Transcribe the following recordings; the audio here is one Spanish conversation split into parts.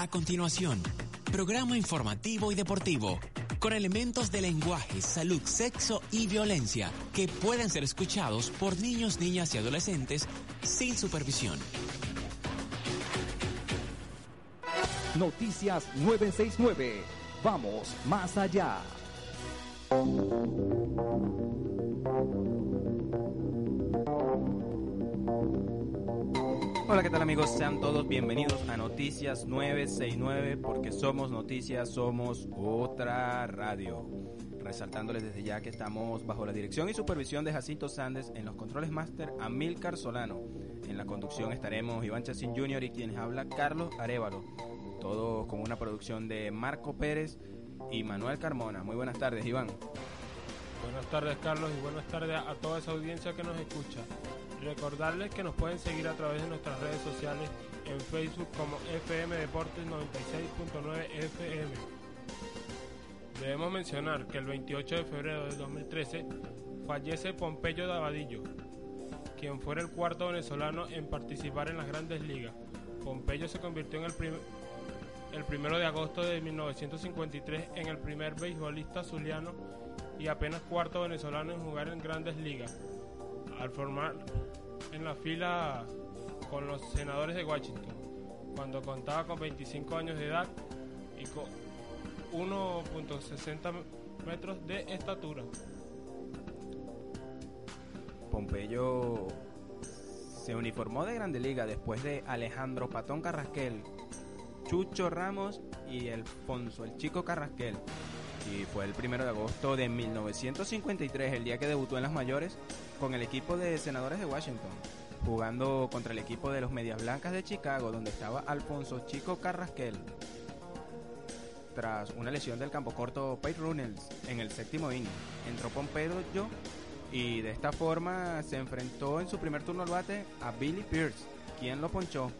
A continuación, programa informativo y deportivo con elementos de lenguaje, salud, sexo y violencia que pueden ser escuchados por niños, niñas y adolescentes sin supervisión. Noticias 969. Vamos más allá. Hola, ¿qué tal amigos? Sean todos bienvenidos a Noticias 969 porque somos noticias, somos otra radio. Resaltándoles desde ya que estamos bajo la dirección y supervisión de Jacinto Sández en los controles máster Amilcar Solano. En la conducción estaremos Iván Chacín Jr. y quienes habla Carlos Arevalo. Todo con una producción de Marco Pérez y Manuel Carmona. Muy buenas tardes, Iván. Buenas tardes, Carlos, y buenas tardes a toda esa audiencia que nos escucha. Recordarles que nos pueden seguir a través de nuestras redes sociales en Facebook como FM Deportes 96.9 FM. Debemos mencionar que el 28 de febrero de 2013 fallece Pompeyo Davadillo, quien fuera el cuarto venezolano en participar en las grandes ligas. Pompeyo se convirtió en el, el primero de agosto de 1953 en el primer beisbolista zuliano y apenas cuarto venezolano en jugar en grandes ligas al formar en la fila con los senadores de Washington, cuando contaba con 25 años de edad y con 1.60 metros de estatura. Pompeyo se uniformó de Grande Liga después de Alejandro Patón Carrasquel, Chucho Ramos y Alfonso el Chico Carrasquel. Y fue el primero de agosto de 1953, el día que debutó en las mayores con el equipo de senadores de Washington, jugando contra el equipo de los Medias Blancas de Chicago, donde estaba Alfonso Chico Carrasquel. Tras una lesión del campo corto Pete Runnels en el séptimo inning, entró Pompeyo y de esta forma se enfrentó en su primer turno al bate a Billy Pierce, quien lo ponchó.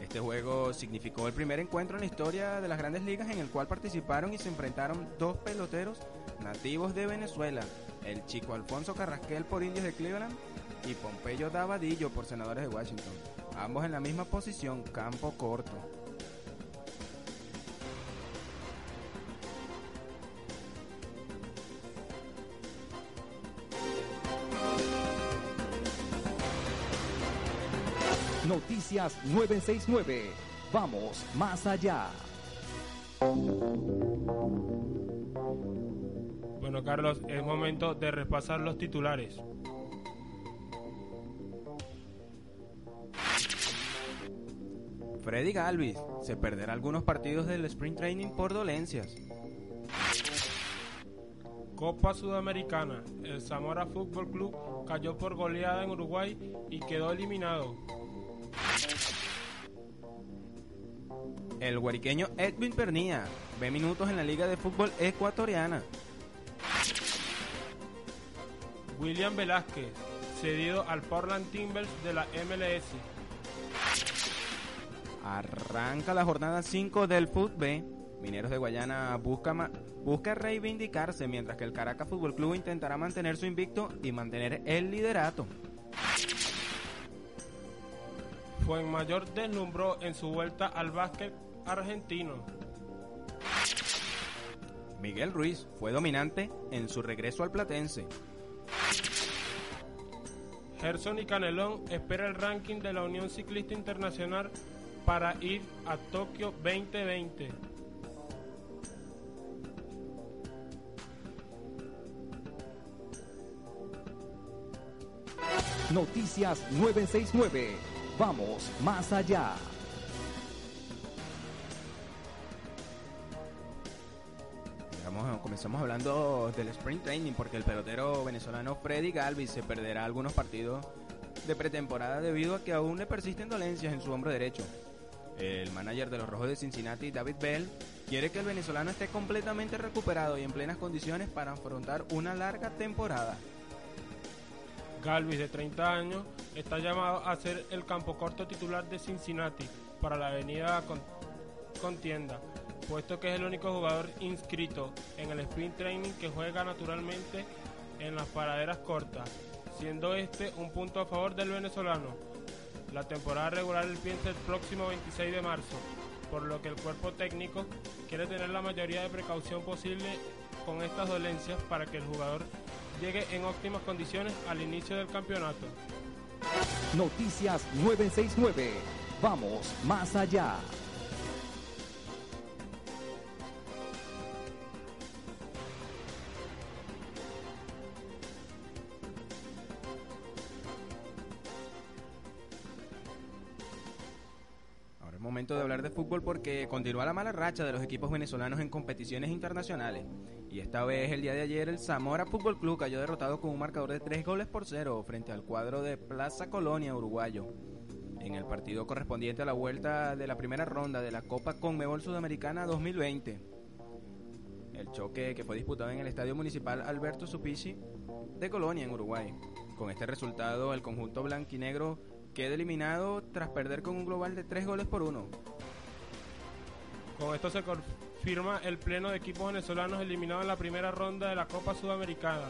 Este juego significó el primer encuentro en la historia de las grandes ligas en el cual participaron y se enfrentaron dos peloteros nativos de Venezuela, el chico Alfonso Carrasquel por Indios de Cleveland y Pompeyo Davadillo por Senadores de Washington, ambos en la misma posición, campo corto. Noticias 969. Vamos más allá. Bueno, Carlos, es momento de repasar los titulares. Freddy Galvis se perderá algunos partidos del sprint training por dolencias. Copa Sudamericana. El Zamora Fútbol Club cayó por goleada en Uruguay y quedó eliminado. El guariqueño Edwin Pernía ve minutos en la Liga de Fútbol Ecuatoriana. William Velázquez, cedido al Portland Timbers de la MLS. Arranca la jornada 5 del Fútbol. Mineros de Guayana busca, busca reivindicarse mientras que el Caracas Fútbol Club intentará mantener su invicto y mantener el liderato. Fuenmayor deslumbró en su vuelta al básquet argentino. Miguel Ruiz fue dominante en su regreso al Platense. Gerson y Canelón espera el ranking de la Unión Ciclista Internacional para ir a Tokio 2020. Noticias 969. Vamos más allá. comenzamos hablando del sprint training porque el pelotero venezolano Freddy Galvis se perderá algunos partidos de pretemporada debido a que aún le persisten dolencias en su hombro derecho. El manager de los Rojos de Cincinnati, David Bell, quiere que el venezolano esté completamente recuperado y en plenas condiciones para afrontar una larga temporada. Galvis, de 30 años, está llamado a ser el campo corto titular de Cincinnati para la avenida Contienda, puesto que es el único jugador inscrito en el sprint training que juega naturalmente en las paraderas cortas, siendo este un punto a favor del venezolano. La temporada regular empieza el próximo 26 de marzo. por lo que el cuerpo técnico quiere tener la mayoría de precaución posible con estas dolencias para que el jugador llegue en óptimas condiciones al inicio del campeonato. Noticias 969. Vamos más allá. Ahora es momento de hablar de fútbol porque continúa la mala racha de los equipos venezolanos en competiciones internacionales. Y esta vez, el día de ayer, el Zamora Fútbol Club cayó derrotado con un marcador de 3 goles por 0 frente al cuadro de Plaza Colonia, uruguayo. En el partido correspondiente a la vuelta de la primera ronda de la Copa Conmebol Sudamericana 2020. El choque que fue disputado en el Estadio Municipal Alberto Supici de Colonia, en Uruguay. Con este resultado, el conjunto blanquinegro queda eliminado tras perder con un global de 3 goles por 1. Con esto se confirma el pleno de equipos venezolanos eliminados en la primera ronda de la Copa Sudamericana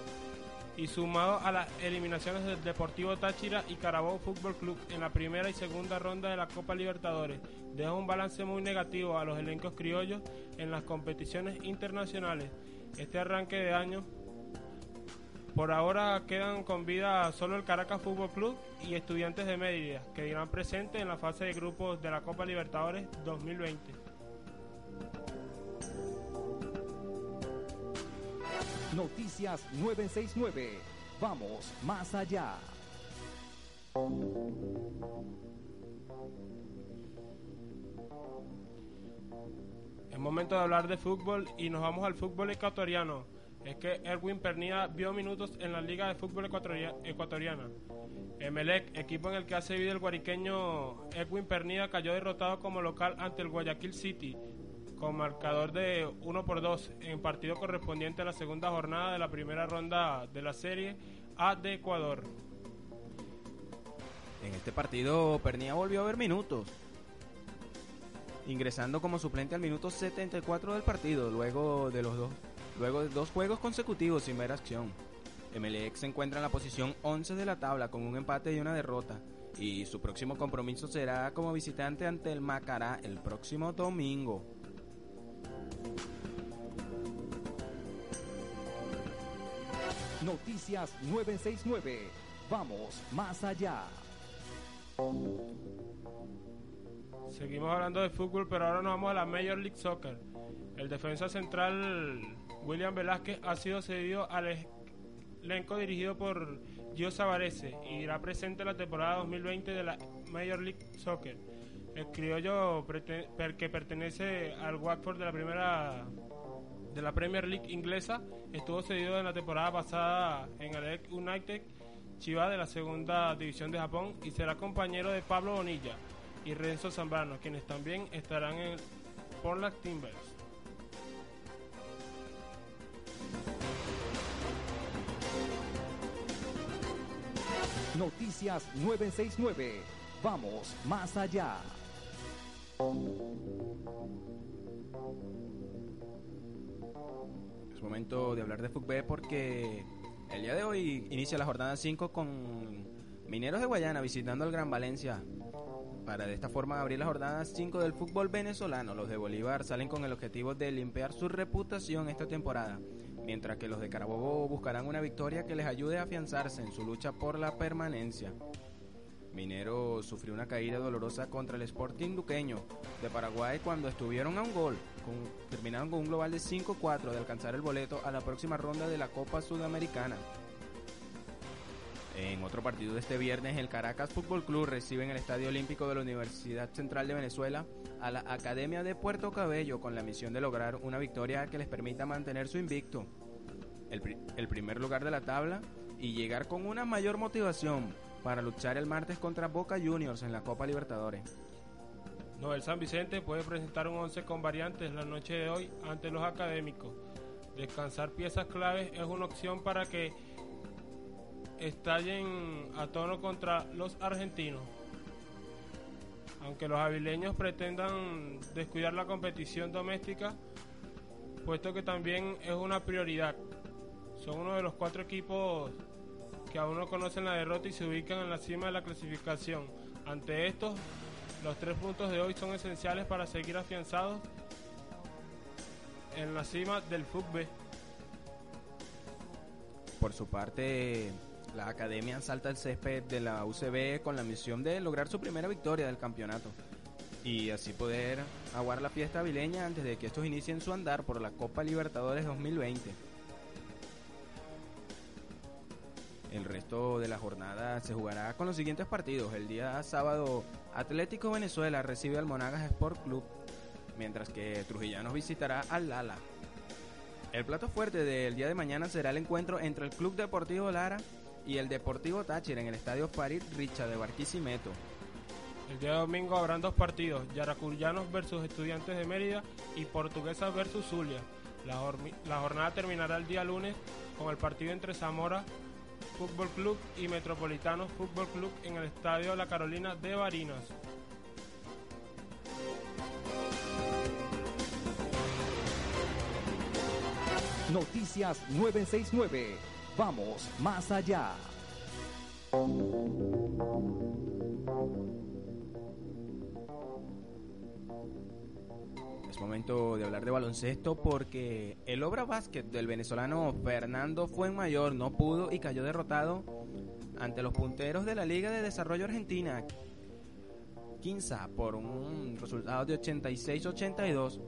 y sumado a las eliminaciones del Deportivo Táchira y Carabobo Fútbol Club en la primera y segunda ronda de la Copa Libertadores, deja un balance muy negativo a los elencos criollos en las competiciones internacionales. Este arranque de año por ahora quedan con vida solo el Caracas Fútbol Club y Estudiantes de Mérida, que irán presentes en la fase de grupos de la Copa Libertadores 2020. Noticias 969. Vamos más allá. Es momento de hablar de fútbol y nos vamos al fútbol ecuatoriano. Es que Erwin Pernida vio minutos en la Liga de Fútbol Ecuatoria- Ecuatoriana. Emelec, equipo en el que hace vida el guariqueño Edwin Pernida, cayó derrotado como local ante el Guayaquil City con marcador de 1 por 2 en partido correspondiente a la segunda jornada de la primera ronda de la Serie A de Ecuador. En este partido, Pernía volvió a ver minutos, ingresando como suplente al minuto 74 del partido, luego de los dos, luego de dos juegos consecutivos sin ver acción. Emelec se encuentra en la posición 11 de la tabla con un empate y una derrota, y su próximo compromiso será como visitante ante el Macará el próximo domingo. Noticias 969. Vamos más allá. Seguimos hablando de fútbol, pero ahora nos vamos a la Major League Soccer. El defensa central William Velázquez ha sido cedido al elenco dirigido por Gio Savarese y irá presente en la temporada 2020 de la Major League Soccer. El criollo que pertenece al Watford de la primera de la Premier League inglesa estuvo cedido en la temporada pasada en el United Chiva de la segunda división de Japón y será compañero de Pablo Bonilla y Renzo Zambrano, quienes también estarán en Portland Timbers. Noticias 969. Vamos más allá. Es momento de hablar de fútbol porque el día de hoy inicia la jornada 5 con Mineros de Guayana visitando al Gran Valencia. Para de esta forma abrir la jornada 5 del fútbol venezolano, los de Bolívar salen con el objetivo de limpiar su reputación esta temporada, mientras que los de Carabobo buscarán una victoria que les ayude a afianzarse en su lucha por la permanencia. Minero sufrió una caída dolorosa contra el Sporting Duqueño de Paraguay cuando estuvieron a un gol. con- terminaron con un global de 5-4 de alcanzar el boleto a la próxima ronda de la Copa Sudamericana. En otro partido de este viernes, el Caracas Fútbol Club recibe en el Estadio Olímpico de la Universidad Central de Venezuela a la Academia de Puerto Cabello con la misión de lograr una victoria que les permita mantener su invicto, el primer lugar de la tabla y llegar con una mayor motivación para luchar el martes contra Boca Juniors en la Copa Libertadores. Noel San Vicente puede presentar un 11 con variantes la noche de hoy ante los académicos. Descansar piezas claves es una opción para que estallen a tono contra los argentinos. Aunque los avileños pretendan descuidar la competición doméstica, puesto que también es una prioridad. Son uno de los cuatro equipos que aún no conocen la derrota y se ubican en la cima de la clasificación. Ante estos, Los tres puntos de hoy son esenciales para seguir afianzados en la cima del fútbol. Por su parte, la Academia salta el césped de la UCB con la misión de lograr su primera victoria del campeonato y así poder aguar la fiesta vileña antes de que estos inicien su andar por la Copa Libertadores 2020. El resto de la jornada se jugará con los siguientes partidos. El día sábado, Atlético Venezuela recibe al Monagas Sport Club, mientras que Trujillanos visitará al Lala. El plato fuerte del día de mañana será el encuentro entre el Club Deportivo Lara y el Deportivo Táchira en el Estadio Farid Richa de Barquisimeto. El día domingo habrán dos partidos, Yaracuyanos versus Estudiantes de Mérida y Portuguesas versus Zulia. La, la jornada terminará el día lunes con el partido entre Zamora Fútbol Club y Metropolitano Fútbol Club en el Estadio La Carolina de Barinas. Noticias 969. Vamos más allá. De hablar de baloncesto porque el Obra Básquet del venezolano Fernando Fuenmayor no pudo y cayó derrotado ante los punteros de la Liga de Desarrollo Argentina, Quinza, por un resultado de 86-82.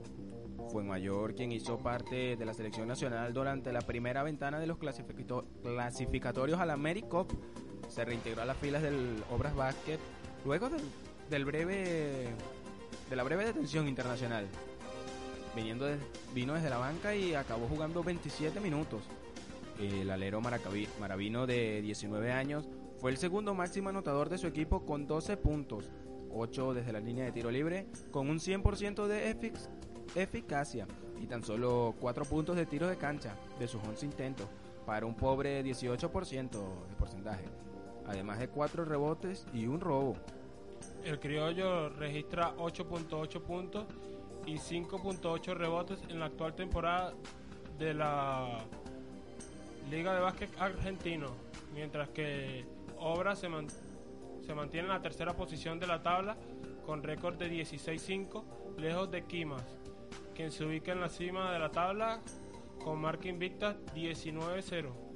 Fuenmayor, quien hizo parte de la selección nacional durante la primera ventana de los clasificatorios al AmeriCup, se reintegró a las filas del Obras Basket luego del breve de la breve detención internacional viniendo vino desde la banca y acabó jugando 27 minutos. El alero Maravino de 19 años fue el segundo máximo anotador de su equipo con 12 puntos, 8 desde la línea de tiro libre, con un 100% de eficacia y tan solo 4 puntos de tiro de cancha de sus 11 intentos, para un pobre 18% de porcentaje, además de 4 rebotes y un robo. El criollo registra 8.8 puntos y 5.8 rebotes en la actual temporada de la Liga de Básquet Argentino, mientras que Obra se, se mantiene en la tercera posición de la tabla con récord de 16-5, lejos de Quimas, quien se ubica en la cima de la tabla con marca invicta 19-0.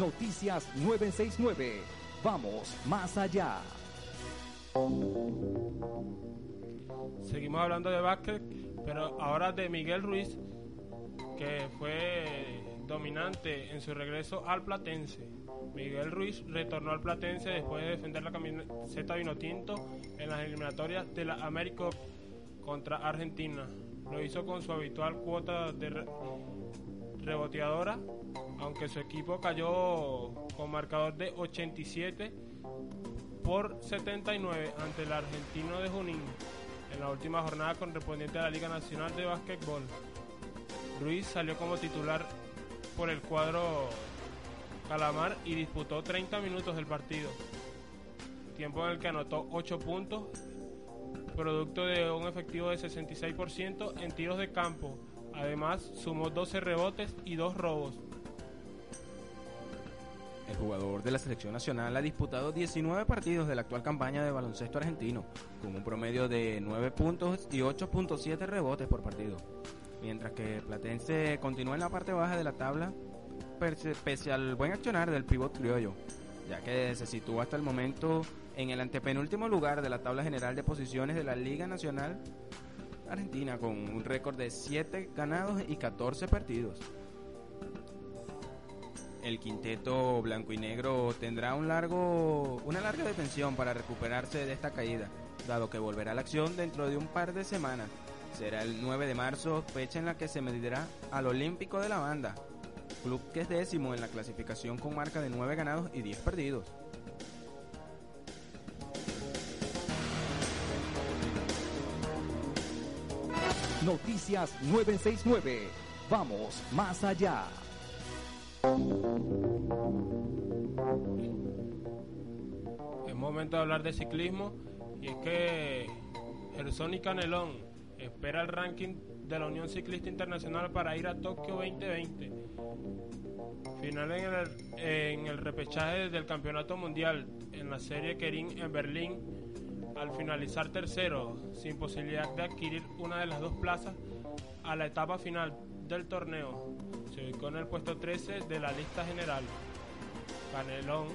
Noticias 969. Vamos más allá. Seguimos hablando de básquet, pero ahora de Miguel Ruiz, que fue dominante en su regreso al Platense. Miguel Ruiz retornó al Platense después de defender la camiseta vinotinto en las eliminatorias de la América contra Argentina. Lo hizo con su habitual cuota de reboteadora aunque su equipo cayó con marcador de 87 por 79 ante el argentino de Junín en la última jornada correspondiente a la Liga Nacional de Básquetbol. Ruiz salió como titular por el cuadro Calamar y disputó 30 minutos del partido, tiempo en el que anotó 8 puntos, producto de un efectivo de 66% en tiros de campo. Además, sumó 12 rebotes y 2 robos. El jugador de la selección nacional ha disputado 19 partidos de la actual campaña de baloncesto argentino, con un promedio de 9 puntos y 8.7 rebotes por partido. Mientras que Platense continúa en la parte baja de la tabla, pese al buen accionar del pivot criollo, ya que se sitúa hasta el momento en el antepenúltimo lugar de la tabla general de posiciones de la Liga Nacional Argentina, con un récord de 7 ganados y 14 partidos el quinteto blanco y negro tendrá un largo, una larga detención para recuperarse de esta caída, dado que volverá a la acción dentro de un par de semanas. Será el 9 de marzo, fecha en la que se medirá al Olímpico de la Banda, club que es décimo en la clasificación con marca de 9 ganados y 10 perdidos. Noticias 969. Vamos más allá. Es momento de hablar de ciclismo y es que Gerson Canelón espera el ranking de la Unión Ciclista Internacional para ir a Tokio 2020. final en el, en el repechaje del Campeonato Mundial en la serie Kerin en Berlín, al finalizar tercero, sin posibilidad de adquirir una de las dos plazas a la etapa final del torneo, se ubicó en el puesto 13 de la lista general. Canelón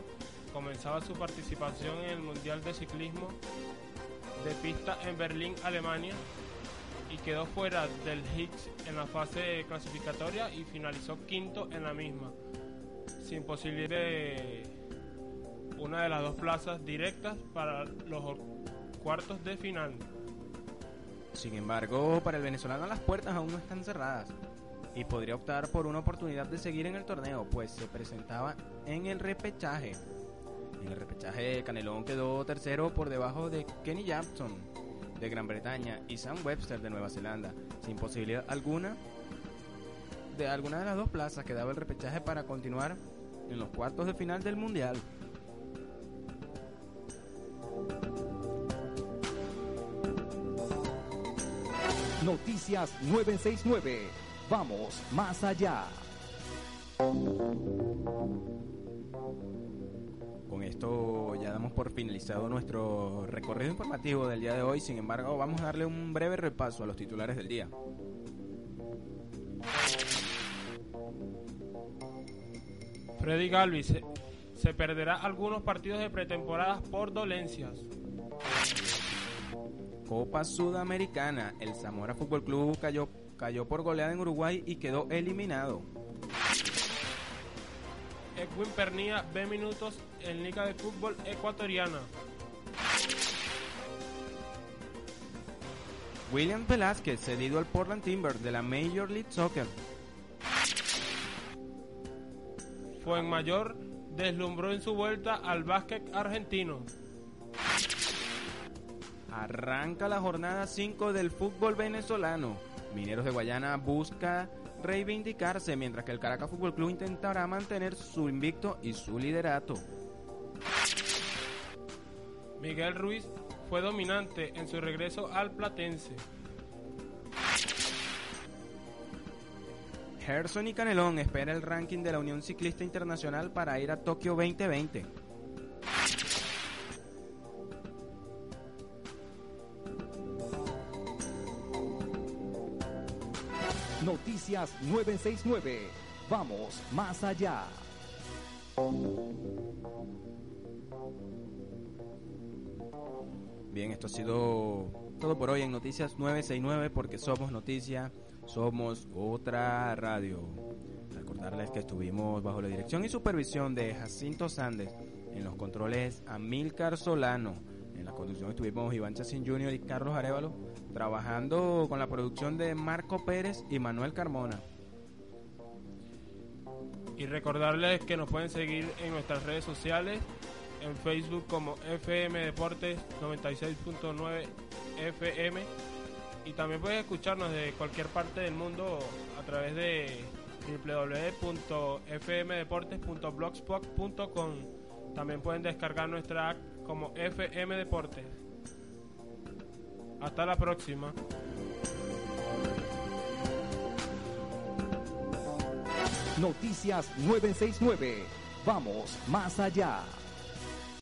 comenzaba su participación en el Mundial de Ciclismo de pista en Berlín, Alemania, y quedó fuera del Higgs en la fase clasificatoria y finalizó quinto en la misma, sin posibilidad de una de las dos plazas directas para los cuartos de final. Sin embargo, para el venezolano las puertas aún no están cerradas y podría optar por una oportunidad de seguir en el torneo, pues se presentaba en el repechaje. En el repechaje, Canelón quedó tercero por debajo de Kenny Jackson de Gran Bretaña y Sam Webster de Nueva Zelanda, sin posibilidad alguna de alguna de las dos plazas que daba el repechaje para continuar en los cuartos de final del Mundial. Noticias 969. Vamos más allá. Con esto ya damos por finalizado nuestro recorrido informativo del día de hoy. Sin embargo, vamos a darle un breve repaso a los titulares del día. Freddy Galvis se, se perderá algunos partidos de pretemporada por dolencias. Copa Sudamericana. El Zamora Fútbol Club cayó, cayó por goleada en Uruguay y quedó eliminado. Edwin Pernía ve minutos en Liga de Fútbol Ecuatoriana. William Velázquez, cedido al Portland Timbers de la Major League Soccer. Fuenmayor deslumbró en su vuelta al básquet argentino. Arranca la jornada 5 del fútbol venezolano. Mineros de Guayana busca reivindicarse mientras que el Caracas Fútbol Club intentará mantener su invicto y su liderato. Miguel Ruiz fue dominante en su regreso al Platense. Gerson y Canelón espera el ranking de la Unión Ciclista Internacional para ir a Tokio 2020. Noticias 969. Vamos más allá. Bien, esto ha sido todo por hoy en Noticias 969 porque somos noticia, somos otra radio. Recordarles que estuvimos bajo la dirección y supervisión de Jacinto Sández, en los controles Amílcar Solano, en la conducción estuvimos Iván Chacín Jr. y Carlos Arevalo, trabajando con la producción de Marco Pérez y Manuel Carmona. Y recordarles que nos pueden seguir en nuestras redes sociales, en Facebook como FM Deportes 96.9 FM y también pueden escucharnos de cualquier parte del mundo a través de www.fmdeportes.blogspot.com. También pueden descargar nuestra app como FM Deportes. Hasta la próxima. Noticias 969. Vamos más allá.